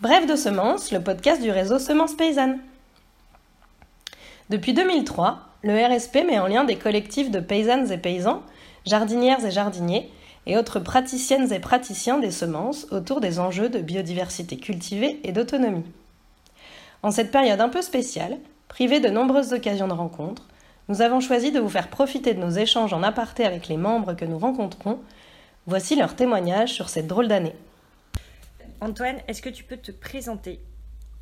Bref de semences, le podcast du réseau Semences Paysannes. Depuis 2003, le RSP met en lien des collectifs de paysannes et paysans, jardinières et jardiniers, et autres praticiennes et praticiens des semences autour des enjeux de biodiversité cultivée et d'autonomie. En cette période un peu spéciale, privée de nombreuses occasions de rencontres, nous avons choisi de vous faire profiter de nos échanges en aparté avec les membres que nous rencontrons. Voici leur témoignage sur cette drôle d'année. Antoine, est-ce que tu peux te présenter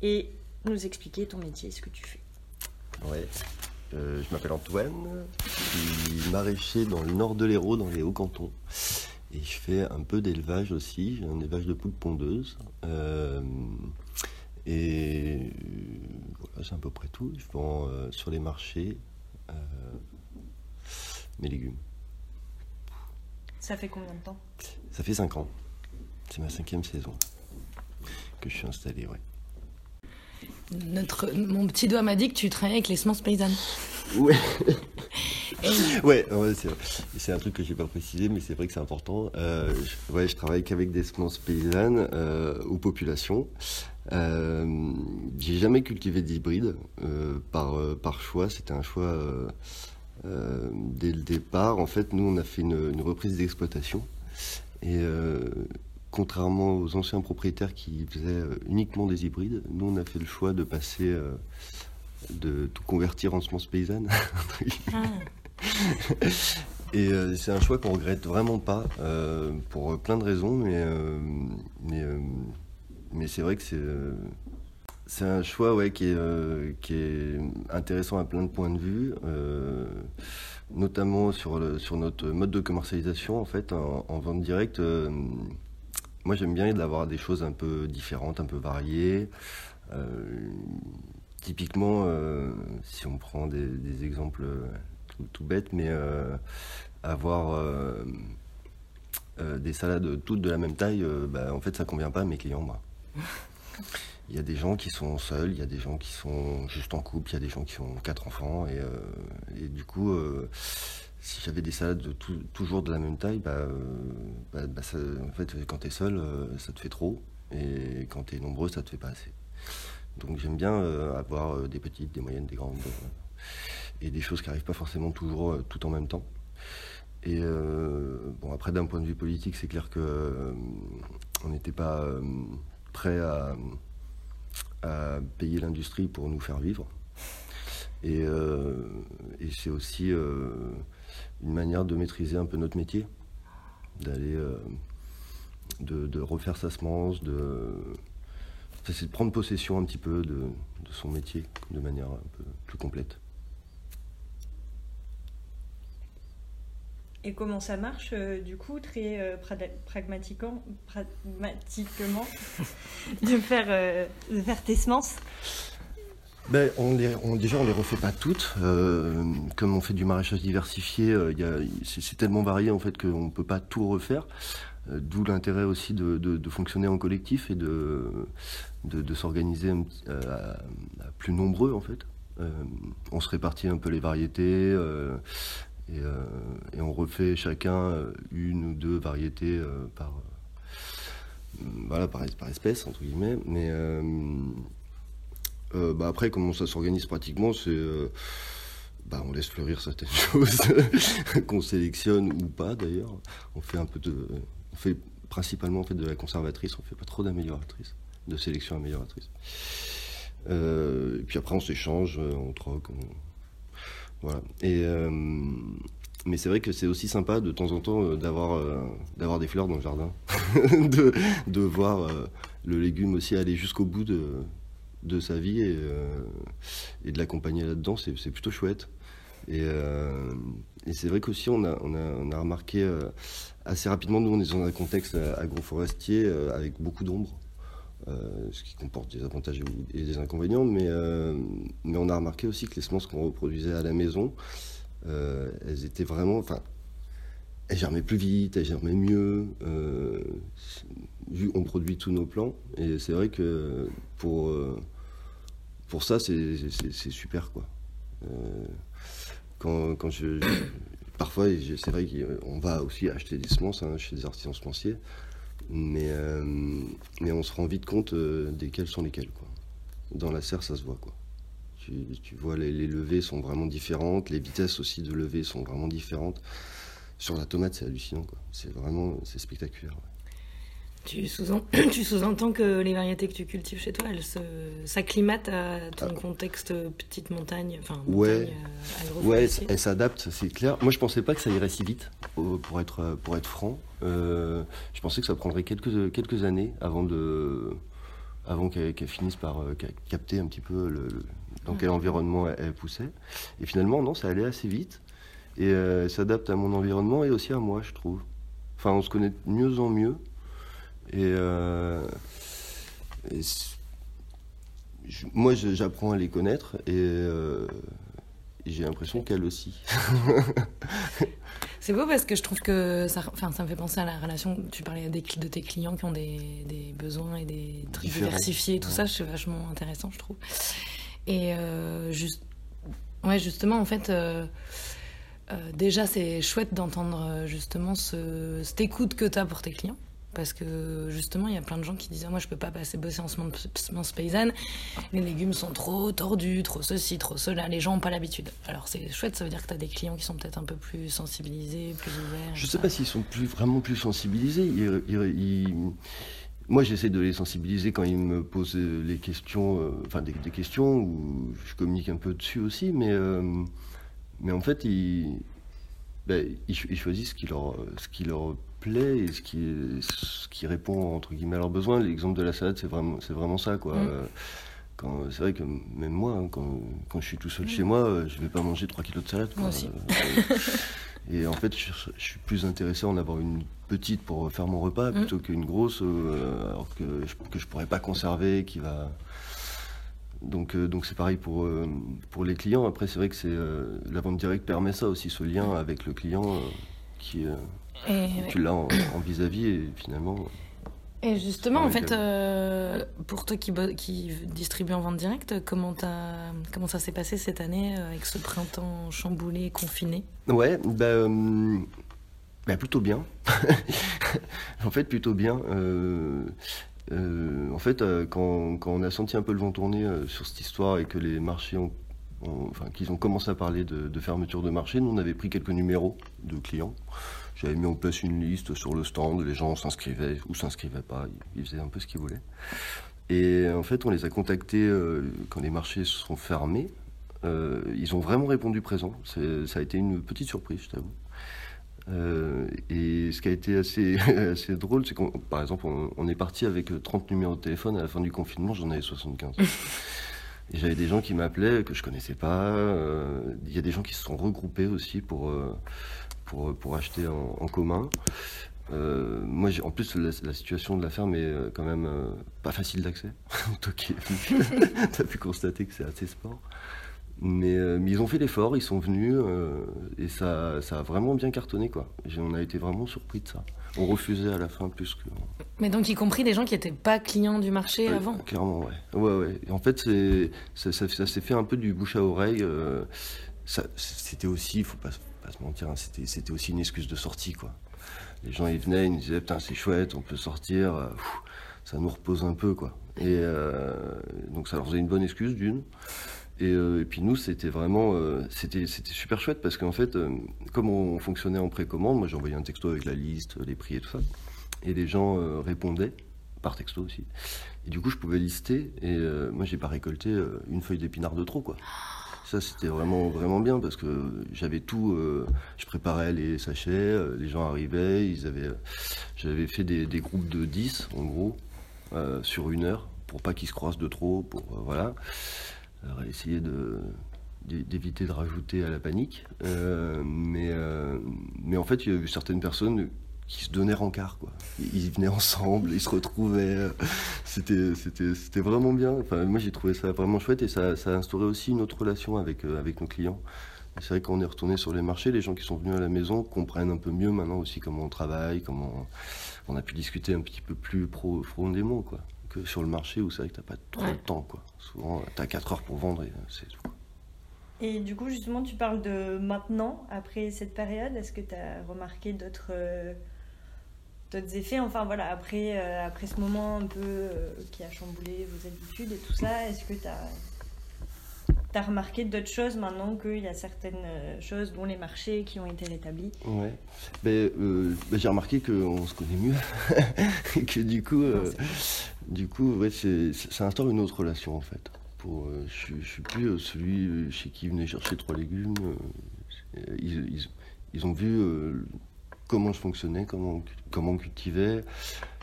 et nous expliquer ton métier, ce que tu fais? Oui, euh, je m'appelle Antoine, je suis maraîcher dans le nord de l'Hérault, dans les Hauts-Cantons. Et je fais un peu d'élevage aussi, j'ai un élevage de poules pondeuses. Euh, et voilà, c'est à peu près tout. Je vends euh, sur les marchés euh, mes légumes. Ça fait combien de temps? Ça fait 5 ans. C'est ma cinquième saison que je suis installé, ouais. Notre, mon petit doigt m'a dit que tu travaillais avec les semences paysannes. Ouais. ouais, ouais c'est, un truc que j'ai pas précisé, mais c'est vrai que c'est important. Euh, je, ouais, je travaille qu'avec des semences paysannes euh, aux populations. Euh, j'ai jamais cultivé d'hybride euh, par, par choix. C'était un choix dès le départ. En fait, nous, on a fait une, une reprise d'exploitation. Et contrairement aux anciens propriétaires qui faisaient euh, uniquement des hybrides, nous, on a fait le choix de passer, euh, de tout convertir en semences paysannes. Et euh, c'est un choix qu'on regrette vraiment pas, pour plein de raisons, mais, mais, mais c'est vrai que c'est, c'est un choix ouais, qui, est, qui est intéressant à plein de points de vue, notamment sur, le, sur notre mode de commercialisation. En fait, en, en vente directe, moi j'aime bien d'avoir des choses un peu différentes, un peu variées. Euh, typiquement, euh, si on prend des, des exemples euh, tout, tout bêtes, mais euh, avoir des salades toutes de la même taille, bah, en fait, ça convient pas à mes clients, moi. Il y a des gens qui sont seuls, il y a des gens qui sont juste en couple, il y a des gens qui ont quatre enfants, et, et du coup, si j'avais des salades toujours de la même taille, bah, euh, bah, bah, en fait, quand t'es seul, euh, ça te fait trop, et quand t'es nombreux, ça te fait pas assez. Donc j'aime bien euh, avoir des petites, des moyennes, des grandes, et des choses qui n'arrivent pas forcément toujours tout en même temps. Et bon, après, d'un point de vue politique, c'est clair que on n'était pas prêt à, à payer l'industrie pour nous faire vivre. Et, et c'est aussi une manière de maîtriser un peu notre métier, d'aller, euh, de, refaire sa semence, de, c'est de prendre possession un petit peu de, son métier de manière un peu plus complète. Et comment ça marche, euh, du coup, très euh, pragmatiquement, pragmatiquement de, faire, de faire tes semences? Ben, on les, on- déjà, on les refait pas toutes. Euh, comme on fait du maraîchage diversifié, euh, c'est tellement varié en fait qu'on ne peut pas tout refaire. Euh, D'où l'intérêt aussi de, de- fonctionner en collectif et de, de, s'organiser à, plus nombreux en fait. On se répartit un peu les variétés et, on refait chacun une ou deux variétés par, voilà, par espèce entre guillemets. Mais euh, bah après, comment ça s'organise pratiquement, c'est euh, bah, on laisse fleurir certaines choses qu'on sélectionne ou pas d'ailleurs. On fait un peu de, on fait principalement en fait de la conservatrice, on fait pas trop d'amélioratrice, de sélection amélioratrice. Euh, et puis après, on s'échange, on troque, voilà. Et mais c'est vrai que c'est aussi sympa de temps en temps d'avoir des fleurs dans le jardin, de, de voir le légume aussi aller jusqu'au bout de de sa vie et, euh, et de l'accompagner là-dedans, c'est plutôt chouette. Et, euh, et c'est vrai qu'aussi, on a, on, a, remarqué euh, assez rapidement, nous, on est dans un contexte agroforestier avec beaucoup d'ombre, ce qui comporte des avantages et des inconvénients, mais, mais on a remarqué aussi que les semences qu'on reproduisait à la maison, elles étaient vraiment. Enfin, elles germaient plus vite, elles germaient mieux. vu on produit tous nos plants, et c'est vrai que pour, pour ça, c'est super, quoi. Euh, quand, quand je, parfois, c'est vrai qu'on va aussi acheter des semences hein, chez des artisans semenciers, Mais, euh, mais on se rend vite compte euh, desquels sont lesquels. Quoi. Dans la serre, ça se voit. Quoi. Tu, vois, les, levées sont vraiment différentes, les vitesses aussi de levée sont vraiment différentes. Sur la tomate, c'est hallucinant. C'est vraiment c'est spectaculaire. Tu sous-en- tu sous-entends que les variétés que tu cultives chez toi, elles s'acclimatent à ton contexte petite montagne, enfin Ah. Ouais. montagne euh, Ouais, agroforestier. elle s'adapte, c'est clair. Moi, je pensais pas que ça irait si vite, pour être, pour être franc. Euh, je pensais que ça prendrait quelques, quelques années avant, de, avant qu'elle finisse par euh, ca- capter un petit peu le, le- dans quel environnement elle, elle poussait. Et finalement, non, ça allait assez vite. Et euh, elle s'adapte à mon environnement et aussi à moi, je trouve. Enfin, on se connaît de mieux en mieux. Et, euh, et c- je- moi, j'apprends à les connaître et, euh, et j'ai l'impression qu'elle aussi. C'est beau parce que je trouve que ça, enfin, ça me fait penser à la relation. Tu parlais des, de tes clients qui ont des, des besoins et des trucs Différents. diversifiés, tout Ouais. ça, c'est vachement intéressant, je trouve. Et euh, juste, ouais, justement, en fait, déjà, c'est chouette d'entendre justement ce, cette écoute que tu as pour tes clients. Parce que justement, il y a plein de gens qui disent Moi, je peux pas passer bosser en semence paysanne. Les légumes sont trop tordus, trop ceci, trop cela. Les gens n'ont pas l'habitude. Alors, c'est chouette, ça veut dire que tu as des clients qui sont peut-être un peu plus sensibilisés, plus ouverts. Je sais pas s'ils sont plus, vraiment plus sensibilisés. Ils- ils- ils- Moi, j'essaie de les sensibiliser quand ils me posent les questions, euh, enfin des, des questions où je communique un peu dessus aussi, mais, euh, mais en fait, ils, ben, ils, ils choisissent ce qui leur, ce qui leur plaît et ce qui, ce qui répond entre guillemets à leurs besoins. L'exemple de la salade, c'est vraiment, c'est vraiment ça, quoi. Mm. Euh, quand- C'est vrai que même moi, hein, quand, quand je suis tout seul chez moi, euh, je vais pas manger 3 kilos de salade. Moi aussi. Euh, et en fait, je, je suis plus intéressé à en avoir une petite pour faire mon repas Mm. plutôt qu'une grosse, euh, alors que je, que je pourrais pas conserver, qui va. Donc, euh, donc c'est pareil pour, euh, pour les clients. Après, c'est vrai que c'est euh, la vente directe permet ça aussi, ce lien avec le client qui, Et, tu l'as en vis-à-vis et finalement. Et justement, en fait, euh, pour toi qui, distribue en vente directe, comment, comment ça s'est passé cette année euh, avec ce printemps chamboulé, confiné? Ouais, bah, euh, bah, plutôt bien. en fait, plutôt bien. Euh, en fait, quand, quand on a senti un peu le vent tourner sur cette histoire et que les marchés ont, ont- enfin, qu'ils ont commencé à parler de, de fermeture de marché, nous on avait pris quelques numéros de clients. J'avais mis en place une liste sur le stand, les gens s'inscrivaient ou s'inscrivaient pas, ils, faisaient un peu ce qu'ils voulaient. Et en fait, on les a contactés euh, quand les marchés se sont fermés. Euh, ils ont vraiment répondu présent. Ça a été une petite surprise, je t'avoue. Euh, et ce qui a été assez, drôle, c'est qu'on, par exemple, on est parti avec 30 numéros de téléphone. À la fin du confinement, j'en avais 75. J'avais des gens qui m'appelaient que je connaissais pas. Euh, Il y a des gens qui se sont regroupés aussi pour, euh, pour, pour acheter en, commun. Euh, moi, en plus, la, la situation de la ferme est euh, quand même euh, pas facile d'accès. Toi qui as pu constater que c'est assez sport. Mais, euh, mais ils ont fait l'effort, ils sont venus euh, et ça, ça a vraiment bien cartonné quoi. On a été vraiment surpris de ça. On refusait à la fin plus que. Mais donc, y compris des gens qui n'étaient pas clients du marché avant Clairement, ouais. Ouais, ouais. Et en fait, c'est, ça, ça- ça s'est fait un peu du bouche à oreille. euh, c'était aussi, il faut pas, pas se mentir, hein, c'était, c'était aussi une excuse de sortie, quoi. Les gens, ils venaient, ils nous disaient, putain, c'est chouette, on peut sortir, pff, ça nous repose un peu, quoi. Et donc, ça leur faisait une bonne excuse, d'une. Et, euh, et puis nous, c'était vraiment, euh, c'était, super chouette parce qu'en fait, euh, comme on fonctionnait en précommande, moi envoyé un texto avec la liste, les prix et tout ça, et les gens répondaient par texto aussi. Et du coup, je pouvais lister, et moi j'ai pas récolté une feuille d'épinard de trop, quoi. Ça, c'était vraiment, vraiment bien parce que j'avais tout. je préparais les sachets, les gens arrivaient, ils avaient. J'avais fait des, des groupes de 10, en gros, sur une heure, pour pas qu'ils se croisent de trop, pour. voilà. Alors, essayer de d'é- d'éviter de rajouter à la panique. Euh, mais, euh, mais en fait, il y a eu certaines personnes qui se donnaient rencard, quoi. Ils venaient ensemble, ils se retrouvaient. euh, C'était, vraiment bien. Enfin, moi, j'ai trouvé ça vraiment chouette et ça, ça a instauré aussi une autre relation avec, avec nos clients. C'est vrai qu'on est retourné sur les marchés, les gens qui sont venus à la maison comprennent un peu mieux maintenant aussi comment on travaille, comment on a pu discuter un petit peu plus profondément, quoi. Que sur le marché où c'est vrai que t'as pas trop Ouais. le temps, quoi. Souvent, t'as 4 heures pour vendre et euh, c'est tout. Et du coup, justement, tu parles de maintenant, après cette période. Est-ce que tu as remarqué d'autres euh, d'autres effets? Enfin voilà, après, euh, après ce moment un peu euh, qui a chamboulé vos habitudes et tout ça, est-ce que tu as, remarqué d'autres choses maintenant qu'il y a certaines euh, choses, dont les marchés qui ont été rétablis? Ouais, ben, ben, j'ai remarqué qu'on se connaît mieux et que du coup, du coup ouais, ça instaure une autre relation en fait. Pour, je, je suis plus celui chez qui venait chercher trois légumes. Ils, ils, ils, ont vu comment je fonctionnais, comment, comment on cultivait.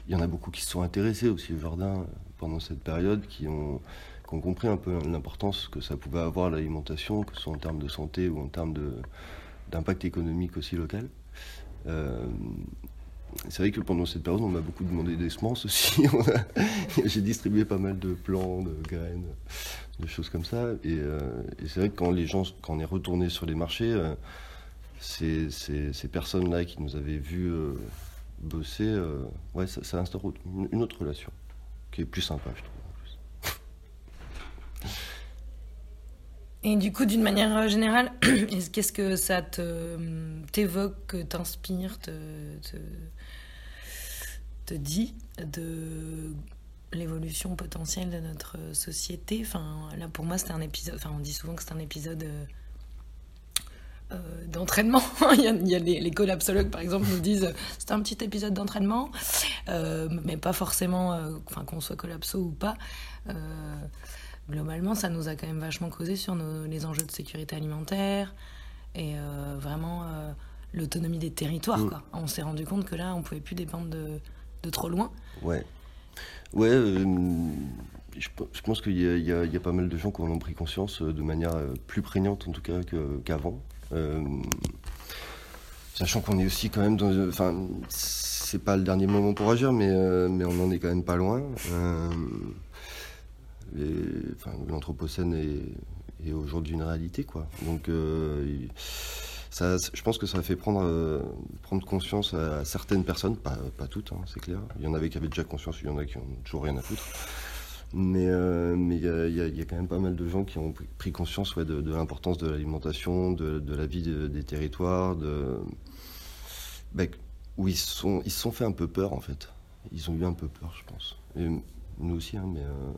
Il y en a beaucoup qui se sont intéressés aussi au jardin pendant cette période, qui ont, compris un peu l'importance que ça pouvait avoir l'alimentation, que ce soit en termes de santé ou en termes d'impact économique aussi local. Euh, c'est vrai que pendant cette période, on m'a beaucoup demandé des semences aussi. J'ai distribué pas mal de plants, de graines, de choses comme ça. Et, euh, c'est vrai que quand les gens, quand on est retourné sur les marchés, euh, ces, personnes-là qui nous avaient vus bosser, ça, instaure une autre relation qui est plus sympa, je trouve. Et du coup, d'une manière générale, qu'est-ce que ça t'évoque, t'inspire, te, te, dit de l'évolution potentielle de notre société? Enfin, là, pour moi, c'était un épisode. Enfin, on dit souvent que c'est un épisode euh, euh, d'entraînement. il y a, les, collapsologues, par exemple, nous disent c'est un petit épisode d'entraînement, euh, mais pas forcément, euh, qu'on soit collapso ou pas. Globalement, ça nous a quand même vachement causé sur les enjeux de sécurité alimentaire et vraiment l'autonomie des territoires. Mm. Quoi. On s'est rendu compte que là, on pouvait plus dépendre de, de trop loin. Ouais. Ouais, je, pense qu'il y, y, a pas mal de gens qui en ont pris conscience de manière plus prégnante, en tout cas, qu'avant. Euh, sachant qu'on est aussi quand même dans. Enfin, c'est pas le dernier moment pour agir, mais, euh, mais on en est quand même pas loin. Euh, L'Anthropocène est, aujourd'hui une réalité, quoi. Donc, ça, je pense que ça a fait prendre, prendre conscience à, certaines personnes, pas, toutes, hein, c'est clair. Il y en avait qui avaient déjà conscience, il y en a qui ont toujours rien à foutre. Mais euh, il y, a quand même pas mal de gens qui ont pris conscience de, l'importance de l'alimentation, de, la vie des territoires, où ils, sont, ils se sont fait un peu peur en fait. Ils ont eu un peu peur, je pense. Nous aussi, hein, mais, euh,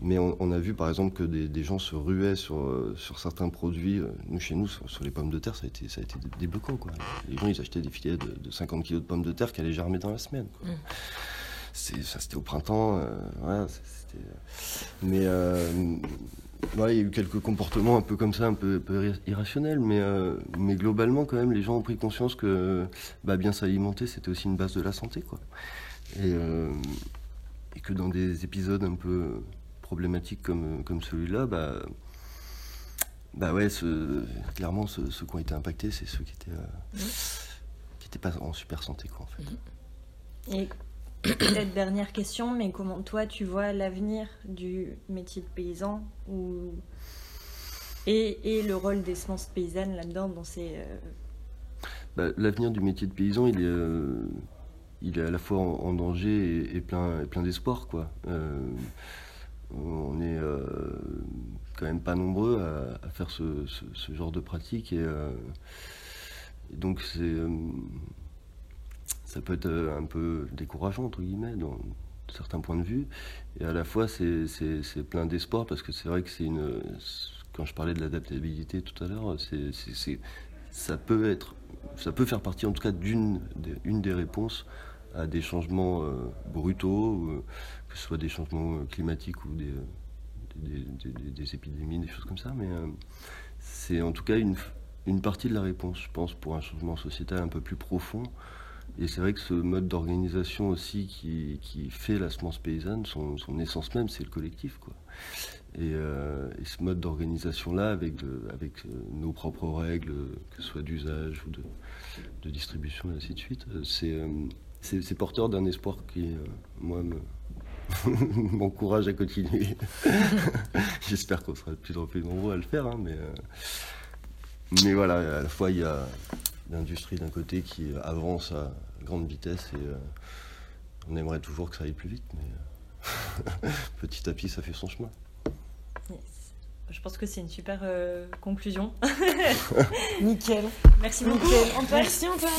mais on, on, a vu par exemple que des, des gens se ruaient sur, euh, sur certains produits. Nous, chez nous, sur, sur, les pommes de terre, ça a été, ça a été débloquant. Quoi. Les gens, ils achetaient des filets de, de 50 kg de pommes de terre qui allaient germer dans la semaine. Quoi. Mmh. C'était au printemps. Euh, mais euh, il y a eu quelques comportements un peu comme ça, un peu, irrationnels, mais, euh, mais globalement, quand même, les gens ont pris conscience que bah, bien s'alimenter, c'était aussi une base de la santé. Quoi. Et, et, que dans des épisodes un peu problématiques comme, comme celui-là, bah, bah ouais, ce, clairement, ceux, qui ont été impactés, c'est ceux qui étaient, mmh. qui étaient pas en super santé, quoi, en fait. Et Peut-être dernière question, mais comment toi tu vois l'avenir du métier de paysan ou... et, et le rôle des semences paysannes là-dedans dans ces... Euh, bah, l'avenir du métier de paysan, il est, euh, il est à la fois en, danger et, plein, et plein d'espoir. Quoi. Euh, on est quand même pas nombreux à, faire ce, genre de pratique et, et donc c'est ça peut être euh, un peu décourageant, entre guillemets, dans certains points de vue. Et à la fois, c'est plein d'espoir parce que c'est vrai que c'est une. Quand je parlais de l'adaptabilité tout à l'heure, ça peut être. Ça peut faire partie en tout cas d'une une des réponses à des changements euh, brutaux, euh, que ce soit des changements climatiques ou des, des, épidémies, des choses comme ça. Mais c'est en tout cas une, une partie de la réponse, je pense, pour un changement sociétal un peu plus profond. Et c'est vrai que ce mode d'organisation aussi qui, qui, fait la semence paysanne, son, essence même, c'est le collectif. Quoi. Et, euh, et ce mode d'organisation-là, avec, avec euh, nos propres règles, que ce soit d'usage ou de, de, distribution et ainsi de suite, euh, c'est, porteur d'un espoir qui, moi, me, m'encourage à continuer. J'espère qu'on sera de plus en plus nombreux à le faire, hein, mais, mais voilà, à la fois il y a l'industrie d'un côté qui avance à grande vitesse et euh, on aimerait toujours que ça aille plus vite, mais euh, petit à petit ça fait son chemin. Je pense que c'est une super euh, conclusion. Nickel. Merci beaucoup, Merci Antoine.